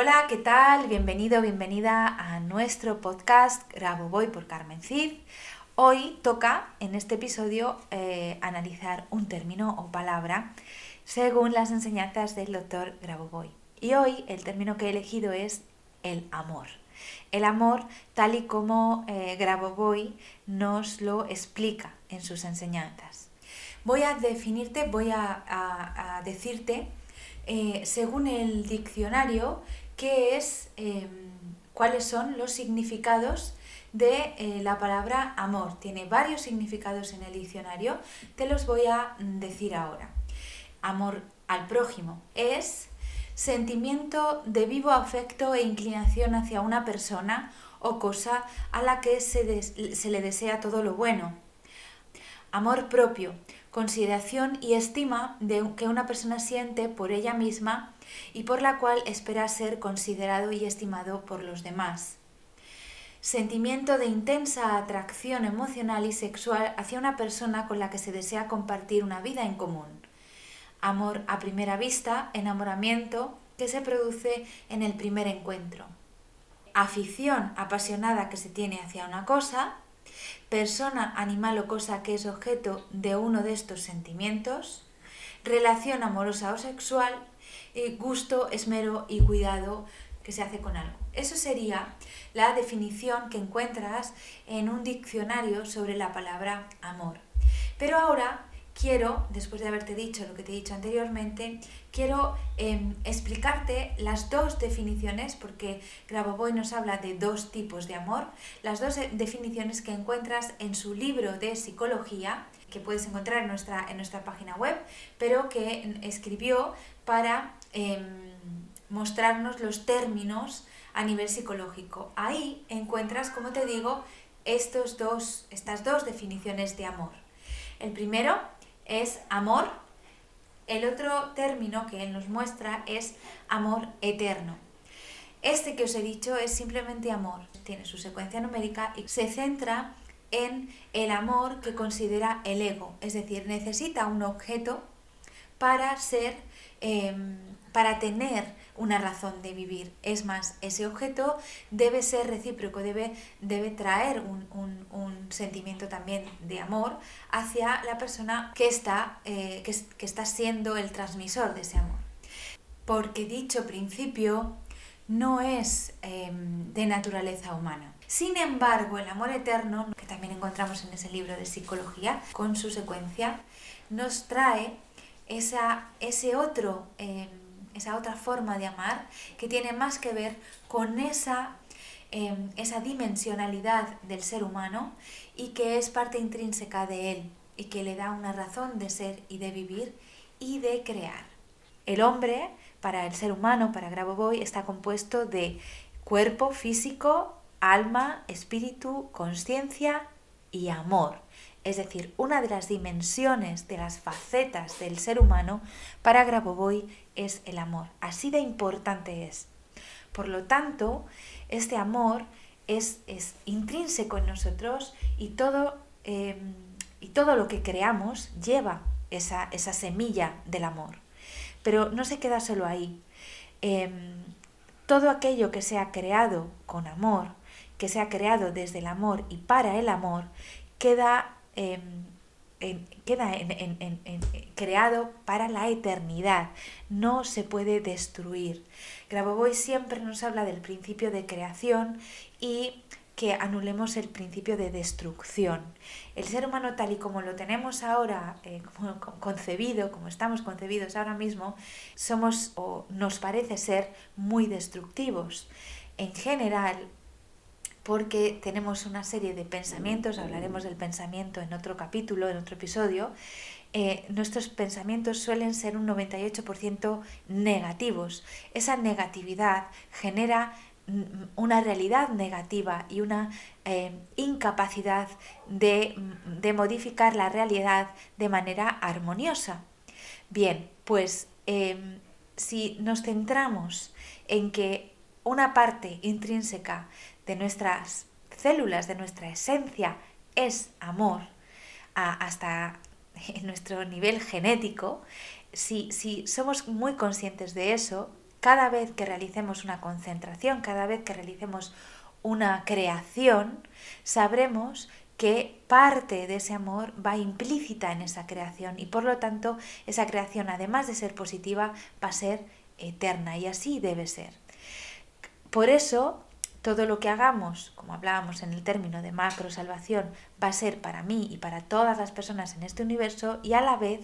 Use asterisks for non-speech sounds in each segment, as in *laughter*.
Hola, ¿qué tal? Bienvenido, bienvenida a nuestro podcast Grabo Voy por Carmen Cid. Hoy toca en este episodio eh, analizar un término o palabra según las enseñanzas del doctor Grabovoi. Y hoy el término que he elegido es el amor. El amor tal y como eh, Grabovoi nos lo explica en sus enseñanzas. Voy a definirte, voy a, decirte, eh, según el diccionario, qué es, em, cuáles son los significados de eh, la palabra amor. Tiene varios significados en el diccionario, te los voy a mm, decir ahora. Amor al prójimo es sentimiento de vivo afecto e inclinación hacia una persona o cosa a la que se, se le desea todo lo bueno. Amor propio, consideración y estima de que una persona siente por ella misma y por la cual espera ser considerado y estimado por los demás. Sentimiento de intensa atracción emocional y sexual hacia una persona con la que se desea compartir una vida en común. Amor a primera vista, enamoramiento que se produce en el primer encuentro. Afición apasionada que se tiene hacia una cosa. Persona, animal o cosa que es objeto de uno de estos sentimientos. Relación amorosa o sexual gusto, esmero y cuidado que se hace con algo. Eso sería la definición que encuentras en un diccionario sobre la palabra amor. Pero ahora quiero, después de haberte dicho lo que te he dicho anteriormente, quiero em, explicarte las dos definiciones, porque Grabovoi nos habla de dos tipos de amor, las dos definiciones que encuentras en su libro de psicología, que puedes encontrar en nuestra, en nuestra página web, pero que escribió para em, mostrarnos los términos a nivel psicológico. Ahí encuentras, como te digo, estos dos, estas dos definiciones de amor. El primero es amor, el otro término que él nos muestra es amor eterno. Este que os he dicho es simplemente amor, tiene su secuencia numérica y se centra en el amor que considera el ego, es decir, necesita un objeto para ser, em, para tener una razón de vivir. Es más, ese objeto debe ser recíproco, debe, debe traer un, sentimiento también de amor hacia la persona que está, eh, que está siendo el transmisor de ese amor. Porque dicho principio no es em, de naturaleza humana. Sin embargo, el amor eterno, que también encontramos en ese libro de psicología, con su secuencia, nos trae esa, ese otro, em, esa otra forma de amar que tiene más que ver con esa, em, esa dimensionalidad del ser humano y que es parte intrínseca de él y que le da una razón de ser y de vivir y de crear. El hombre para el ser humano, para Grabovoi, está compuesto de cuerpo físico, alma, espíritu, conciencia y amor. Es decir, una de las dimensiones, de las facetas del ser humano para Grabovoi es el amor. Así de importante es. Por lo tanto, este amor es, es intrínseco en nosotros y todo, em, y todo lo que creamos lleva esa, esa semilla del amor. Pero no se queda solo ahí. Em, todo aquello que sea creado con amor, que sea creado desde el amor y para el amor, queda, em, queda creado para la eternidad. No se puede destruir. Grabovoi siempre nos habla del principio de creación y que anulemos el principio de destrucción. El ser humano tal y como lo tenemos ahora, eh, *laughs* como concebido, como estamos concebidos ahora mismo, somos o nos parece ser muy destructivos. En general, porque tenemos una serie de pensamientos, hablaremos del pensamiento en otro capítulo, en otro episodio, eh, nuestros pensamientos suelen ser un 98% negativos. Esa negatividad genera una realidad negativa y una eh, incapacidad de, de, modificar la realidad de manera armoniosa. Bien, pues em, si nos centramos en que una parte intrínseca de nuestras células, de nuestra esencia, es amor, hasta *laughs* nuestro nivel genético, si, si somos muy conscientes de eso, cada vez que realicemos una concentración, cada vez que realicemos una creación, sabremos que parte de ese amor va implícita en esa creación y por lo tanto esa creación, además de ser positiva, va a ser eterna y así debe ser. Por eso todo lo que hagamos, como hablábamos en el término de macro salvación, va a ser para mí y para todas las personas en este universo y a la vez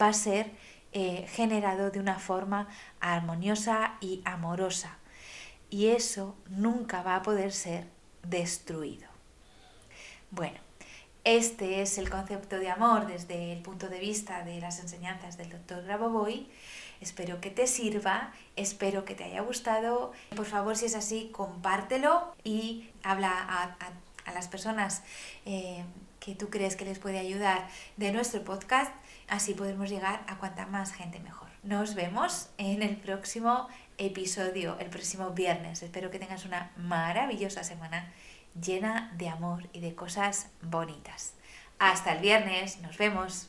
va a ser eh, generado de una forma armoniosa y amorosa. Y eso nunca va a poder ser destruido. Bueno, este es el concepto de amor desde el punto de vista de las enseñanzas del doctor Grabovoi Espero que te sirva, espero que te haya gustado. Por favor, si es así, compártelo y habla a, las personas eh, que tú crees que les puede ayudar de nuestro podcast. Así podemos llegar a cuanta más gente mejor. Nos vemos en el próximo episodio, el próximo viernes. Espero que tengas una maravillosa semana llena de amor y de cosas bonitas. Hasta el viernes, nos vemos.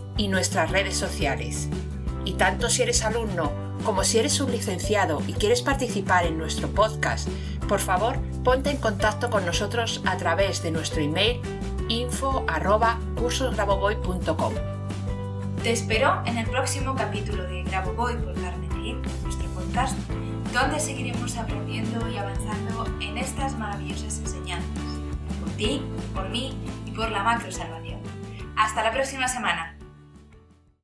y nuestras redes sociales. Y tanto si eres alumno como si eres sublicenciado y quieres participar en nuestro podcast, por favor ponte en contacto con nosotros a través de nuestro email info Te espero en el próximo capítulo de Graboboy por Carmen nuestro podcast, donde seguiremos aprendiendo y avanzando en estas maravillosas enseñanzas, por ti, por mí y por la macro salvación. Hasta la próxima semana.